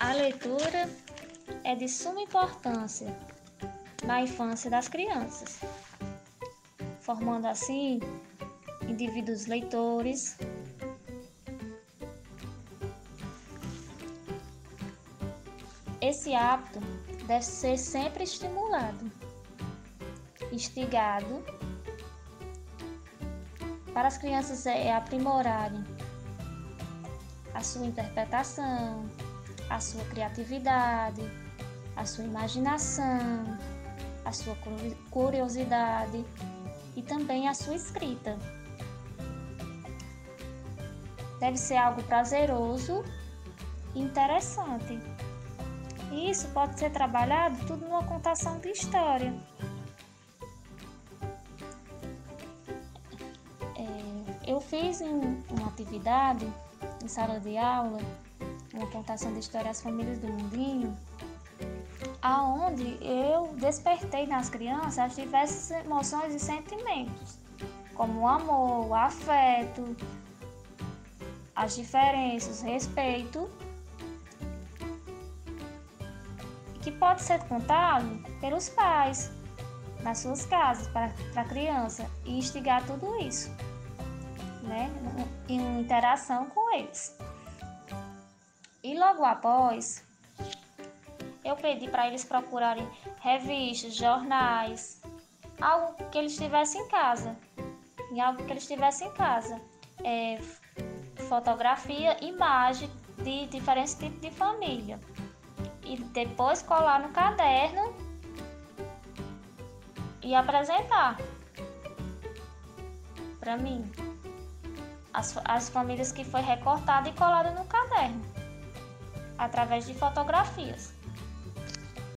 A leitura é de suma importância na infância das crianças, formando assim indivíduos leitores. Esse hábito deve ser sempre estimulado, instigado, para as crianças é aprimorarem a sua interpretação, a sua criatividade, a sua imaginação, a sua curiosidade e também a sua escrita. Deve ser algo prazeroso e interessante. E isso pode ser trabalhado tudo numa contação de história. É, eu fiz uma atividade em sala de aula, uma contação de história às famílias do mundinho, aonde eu despertei nas crianças as diversas emoções e sentimentos, como o amor, o afeto, as diferenças, respeito, que pode ser contado pelos pais nas suas casas para a criança e instigar tudo isso, né, em interação com eles. Logo após, eu pedi para eles procurarem revistas, jornais, algo que eles tivessem em casa, em algo que eles tivessem em casa. É, fotografia, imagem de diferentes tipos de família. E depois colar no caderno e apresentar para mim as, as famílias que foi recortada e colada no caderno através de fotografias.